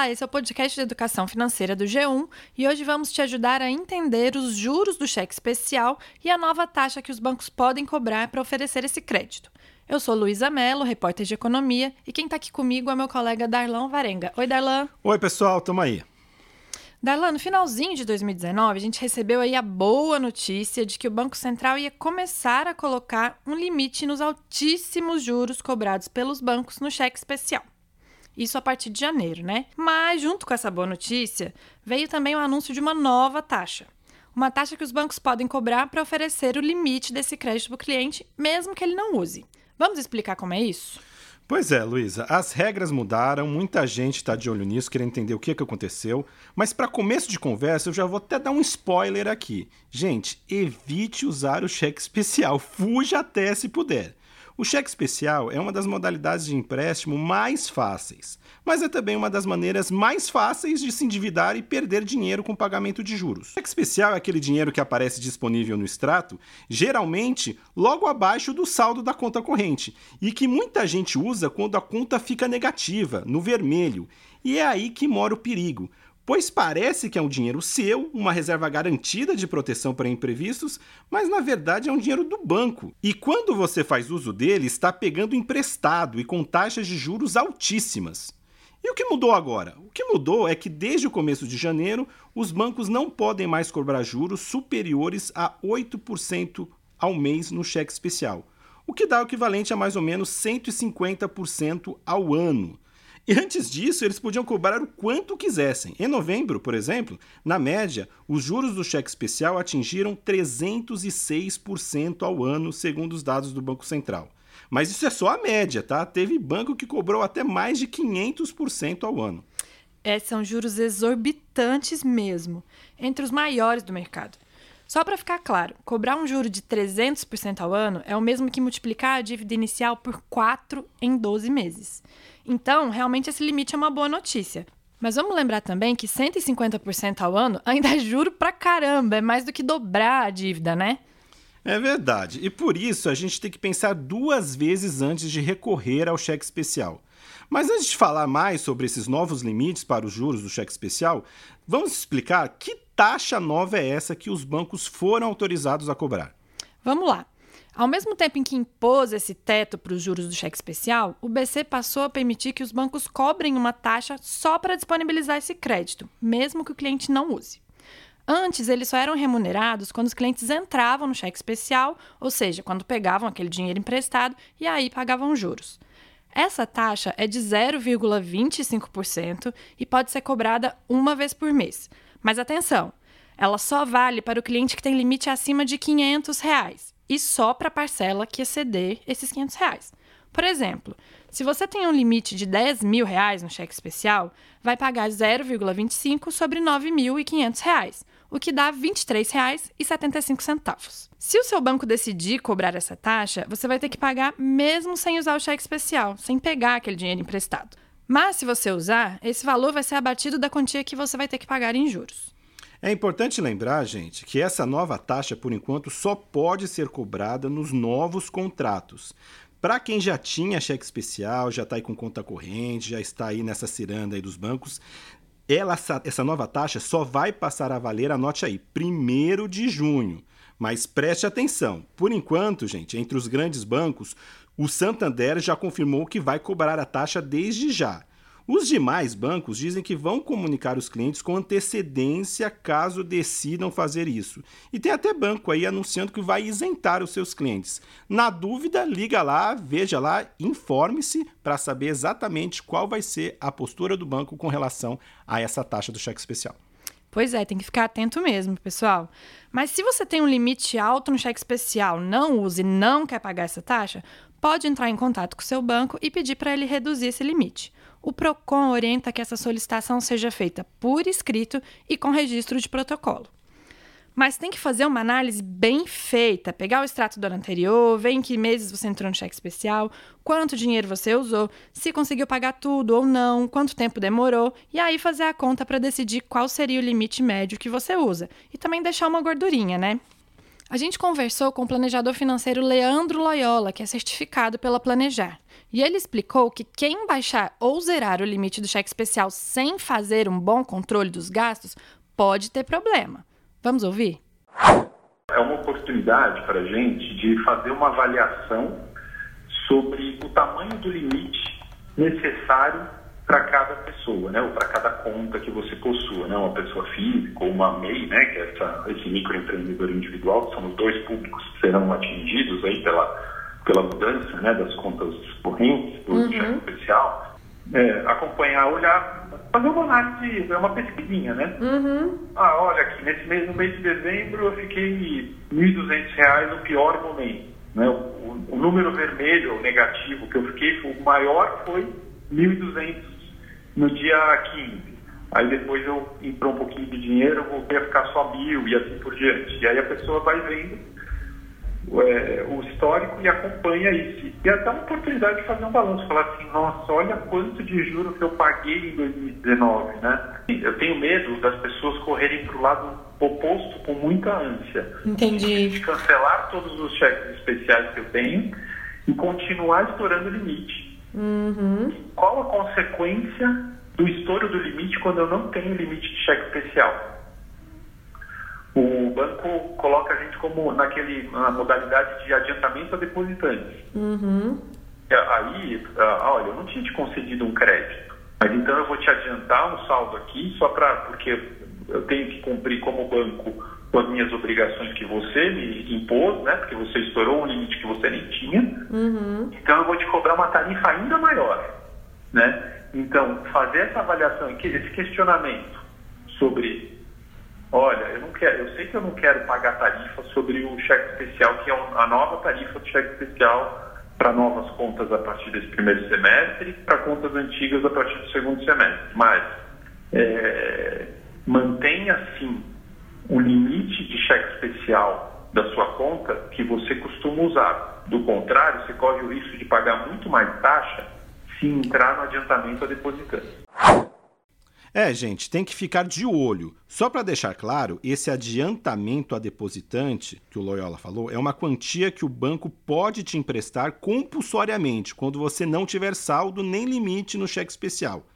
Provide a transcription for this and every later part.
Olá, esse é o podcast de educação financeira do G1 e hoje vamos te ajudar a entender os juros do cheque especial e a nova taxa que os bancos podem cobrar para oferecer esse crédito. Eu sou Luísa Mello, repórter de economia, e quem está aqui comigo é meu colega Darlan Varenga. Oi, Darlan. Oi, pessoal, tamo aí. Darlan, no finalzinho de 2019, a gente recebeu aí a boa notícia de que o Banco Central ia começar a colocar um limite nos altíssimos juros cobrados pelos bancos no cheque especial. Isso a partir de janeiro, né? Mas, junto com essa boa notícia, veio também o anúncio de uma nova taxa. Uma taxa que os bancos podem cobrar para oferecer o limite desse crédito para o cliente, mesmo que ele não use. Vamos explicar como é isso? Pois é, Luísa, as regras mudaram, muita gente está de olho nisso, querendo entender o que, que aconteceu. Mas para começo de conversa, eu já vou até dar um spoiler aqui. Gente, evite usar o cheque especial, fuja até se puder. O cheque especial é uma das modalidades de empréstimo mais fáceis, mas é também uma das maneiras mais fáceis de se endividar e perder dinheiro com pagamento de juros. O cheque especial é aquele dinheiro que aparece disponível no extrato, geralmente logo abaixo do saldo da conta corrente, e que muita gente usa quando a conta fica negativa, no vermelho. E é aí que mora o perigo pois parece que é um dinheiro seu, uma reserva garantida de proteção para imprevistos, mas na verdade é um dinheiro do banco. E quando você faz uso dele, está pegando emprestado e com taxas de juros altíssimas. E o que mudou agora? O que mudou é que desde o começo de janeiro, os bancos não podem mais cobrar juros superiores a 8% ao mês no cheque especial, o que dá o equivalente a mais ou menos 150% ao ano. E antes disso, eles podiam cobrar o quanto quisessem. Em novembro, por exemplo, na média, os juros do cheque especial atingiram 306% ao ano, segundo os dados do Banco Central. Mas isso é só a média, tá? Teve banco que cobrou até mais de 500% ao ano. É, são juros exorbitantes mesmo, entre os maiores do mercado. Só para ficar claro, cobrar um juro de 300% ao ano é o mesmo que multiplicar a dívida inicial por 4 em 12 meses. Então, realmente esse limite é uma boa notícia. Mas vamos lembrar também que 150% ao ano ainda é juro pra caramba, é mais do que dobrar a dívida, né? É verdade. E por isso a gente tem que pensar duas vezes antes de recorrer ao cheque especial. Mas antes de falar mais sobre esses novos limites para os juros do cheque especial, vamos explicar que taxa nova é essa que os bancos foram autorizados a cobrar? Vamos lá. Ao mesmo tempo em que impôs esse teto para os juros do cheque especial, o BC passou a permitir que os bancos cobrem uma taxa só para disponibilizar esse crédito, mesmo que o cliente não use. Antes, eles só eram remunerados quando os clientes entravam no cheque especial, ou seja, quando pegavam aquele dinheiro emprestado e aí pagavam juros. Essa taxa é de 0,25% e pode ser cobrada uma vez por mês. Mas atenção, ela só vale para o cliente que tem limite acima de 500 reais, e só para a parcela que exceder esses 500 reais. Por exemplo, se você tem um limite de 10 mil reais no cheque especial, vai pagar 0,25 sobre 9.500 reais, o que dá R$ 23,75. Se o seu banco decidir cobrar essa taxa, você vai ter que pagar mesmo sem usar o cheque especial, sem pegar aquele dinheiro emprestado. Mas se você usar, esse valor vai ser abatido da quantia que você vai ter que pagar em juros. É importante lembrar, gente, que essa nova taxa, por enquanto, só pode ser cobrada nos novos contratos. Para quem já tinha cheque especial, já está aí com conta corrente, já está aí nessa ciranda aí dos bancos, ela, essa nova taxa só vai passar a valer, anote aí, 1 de junho. Mas preste atenção, por enquanto, gente, entre os grandes bancos, o Santander já confirmou que vai cobrar a taxa desde já. Os demais bancos dizem que vão comunicar os clientes com antecedência caso decidam fazer isso. E tem até banco aí anunciando que vai isentar os seus clientes. Na dúvida, liga lá, veja lá, informe-se para saber exatamente qual vai ser a postura do banco com relação a essa taxa do cheque especial. Pois é, tem que ficar atento mesmo, pessoal. Mas se você tem um limite alto no cheque especial, não use e não quer pagar essa taxa, pode entrar em contato com seu banco e pedir para ele reduzir esse limite. O PROCON orienta que essa solicitação seja feita por escrito e com registro de protocolo. Mas tem que fazer uma análise bem feita, pegar o extrato do ano anterior, ver em que meses você entrou no cheque especial, quanto dinheiro você usou, se conseguiu pagar tudo ou não, quanto tempo demorou, e aí fazer a conta para decidir qual seria o limite médio que você usa. E também deixar uma gordurinha, né? A gente conversou com o planejador financeiro Leandro Loyola, que é certificado pela Planejar. E ele explicou que quem baixar ou zerar o limite do cheque especial sem fazer um bom controle dos gastos pode ter problema. Vamos ouvir? É uma oportunidade para a gente de fazer uma avaliação sobre o tamanho do limite necessário para cada pessoa, né, ou para cada conta que você possua, né, uma pessoa física ou uma MEI, né, que é essa, esse microempreendedor individual, que são os dois públicos que serão atingidos aí pela, pela mudança, né, das contas correntes, do uhum. cheque especial, é, acompanhar, olhar, fazer uma análise, é uma pesquisinha, né? Uhum. Ah, olha aqui, nesse mês, no mês de dezembro eu fiquei R$ 1.200 no pior momento, né? O, o número vermelho, o negativo que eu fiquei, o maior foi 1.200 no dia 15. Aí depois eu entrou um pouquinho de dinheiro, voltei a ficar só mil e assim por diante. E aí a pessoa vai vendo é, o histórico e acompanha isso. E é até uma oportunidade de fazer um balanço, falar assim, nossa, olha quanto de juros que eu paguei em 2019, né? Eu tenho medo das pessoas correrem para o lado oposto com muita ânsia. Entendi. De cancelar todos os cheques especiais que eu tenho e continuar estourando o limite. Uhum. Qual a consequência do estouro do limite quando eu não tenho limite de cheque especial? O banco coloca a gente como naquele, na modalidade de adiantamento a depositantes. Uhum. Aí, olha, eu não tinha te concedido um crédito, mas então eu vou te adiantar um saldo aqui só para porque eu tenho que cumprir como banco com as minhas obrigações que você me impôs, né? Porque você estourou um limite que você nem tinha. Uhum. Então eu vou te cobrar uma tarifa ainda maior, né? Então fazer essa avaliação, esse questionamento sobre, olha, eu não quero, eu sei que eu não quero pagar tarifa sobre o cheque especial, que é a nova tarifa do cheque especial para novas contas a partir desse primeiro semestre, para contas antigas a partir do segundo semestre. Mas é, mantenha sim o limite de cheque especial da sua conta que você costuma usar. Do contrário, você corre o risco de pagar muito mais taxa se entrar no adiantamento a depositante. É, gente, tem que ficar de olho. Só para deixar claro, esse adiantamento a depositante, que o Loyola falou, é uma quantia que o banco pode te emprestar compulsoriamente quando você não tiver saldo nem limite no cheque especial.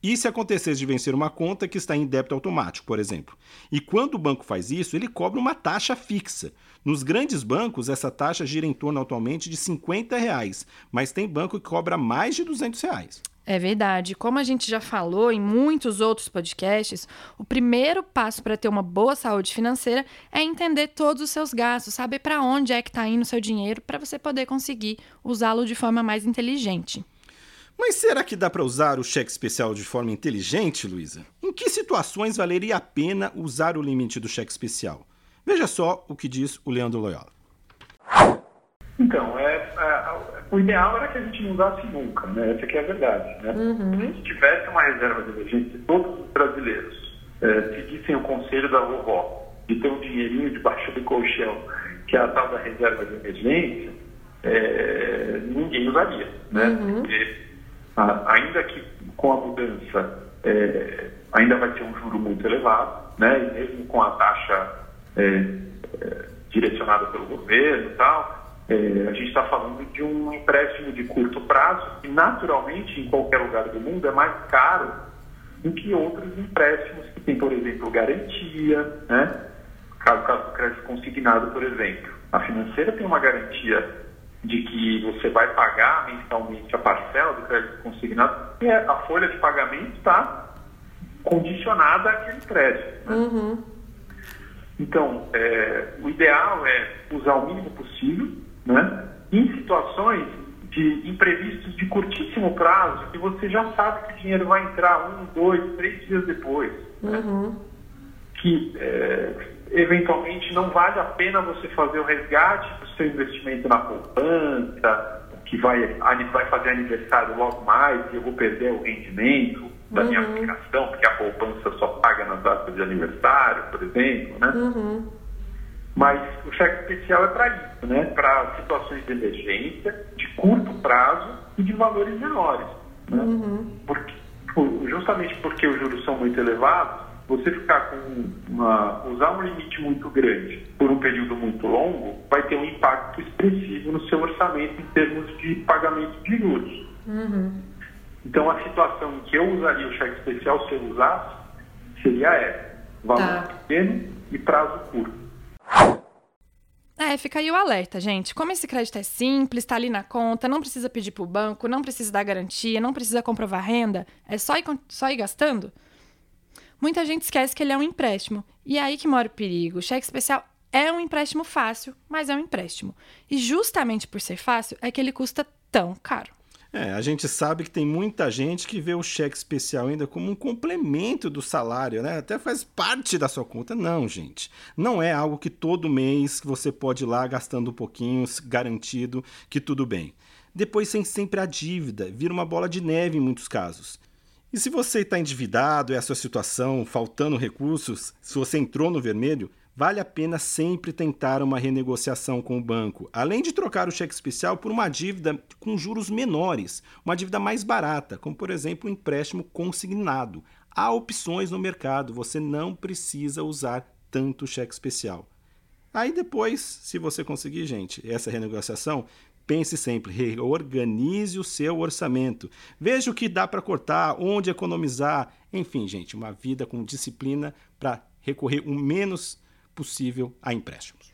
E se acontecesse de vencer uma conta que está em débito automático, por exemplo? E quando o banco faz isso, ele cobra uma taxa fixa. Nos grandes bancos, essa taxa gira em torno atualmente de 50 reais, mas tem banco que cobra mais de 200 reais. É verdade. Como a gente já falou em muitos outros podcasts, o primeiro passo para ter uma boa saúde financeira é entender todos os seus gastos, saber para onde é que está indo o seu dinheiro para você poder conseguir usá-lo de forma mais inteligente. Mas será que dá para usar o cheque especial de forma inteligente, Luísa? Em que situações valeria a pena usar o limite do cheque especial? Veja só o que diz o Leandro Loyola. Então, é, é, o ideal era que a gente não usasse nunca, né? Essa aqui é a verdade. Né? Uhum. Se a gente tivesse uma reserva de emergência, todos os brasileiros é, seguissem o conselho da vovó de ter um dinheirinho debaixo do colchão, que é a tal da reserva de emergência, é, ninguém usaria, né? Uhum. Porque ainda que com a mudança é, ainda vai ter um juro muito elevado, né? E mesmo com a taxa é, é, direcionada pelo governo e tal, é, a gente está falando de um empréstimo de curto prazo que naturalmente em qualquer lugar do mundo é mais caro do que outros empréstimos que tem, por exemplo, garantia, né? Caso, caso do crédito consignado, por exemplo. A financeira tem uma garantia de que você vai pagar mensalmente a parcela do crédito consignado, e a folha de pagamento está condicionada àquele crédito. Né? Uhum. Então, é, o ideal é usar o mínimo possível, né? em situações de imprevistos de curtíssimo prazo, que você já sabe que o dinheiro vai entrar um, dois, três dias depois. Né? Uhum. Que é, eventualmente não vale a pena você fazer o resgate do seu investimento na poupança, que vai, vai fazer aniversário logo mais e eu vou perder o rendimento da minha Uhum. aplicação, porque a poupança só paga nas datas de aniversário, por exemplo, né? Uhum. Mas o cheque especial é para isso, né? Para situações de emergência, de curto prazo e de valores menores. Né? Uhum. Porque, justamente porque os juros são muito elevados, você ficar com uma, usar um limite muito grande por um período muito longo, vai ter um impacto expressivo no seu orçamento em termos de pagamento de juros. Uhum. Então, a situação em que eu usaria o cheque especial, se eu usasse, seria essa: valor tá. pequeno e prazo curto. É, fica aí o alerta, gente. Como esse crédito é simples, está ali na conta, não precisa pedir para o banco, não precisa dar garantia, não precisa comprovar renda, é só ir, só ir gastando. Muita gente esquece que ele é um empréstimo. E é aí que mora o perigo. O cheque especial é um empréstimo fácil, mas é um empréstimo. E justamente por ser fácil é que ele custa tão caro. É, a gente sabe que tem muita gente que vê o cheque especial ainda como um complemento do salário, né? Até faz parte da sua conta. Não, gente. Não é algo que todo mês você pode ir lá gastando um pouquinho, garantido que tudo bem. Depois tem sempre a dívida, vira uma bola de neve em muitos casos. E se você está endividado, é a sua situação, faltando recursos, se você entrou no vermelho, vale a pena sempre tentar uma renegociação com o banco, além de trocar o cheque especial por uma dívida com juros menores, uma dívida mais barata, como por exemplo um empréstimo consignado. Há opções no mercado, você não precisa usar tanto cheque especial. Aí depois, se você conseguir, gente, essa renegociação, pense sempre, reorganize o seu orçamento. Veja o que dá para cortar, onde economizar. Enfim, gente, uma vida com disciplina para recorrer o menos possível a empréstimos.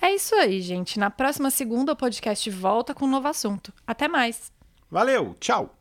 É isso aí, gente. Na próxima segunda, o podcast volta com um novo assunto. Até mais. Valeu, tchau.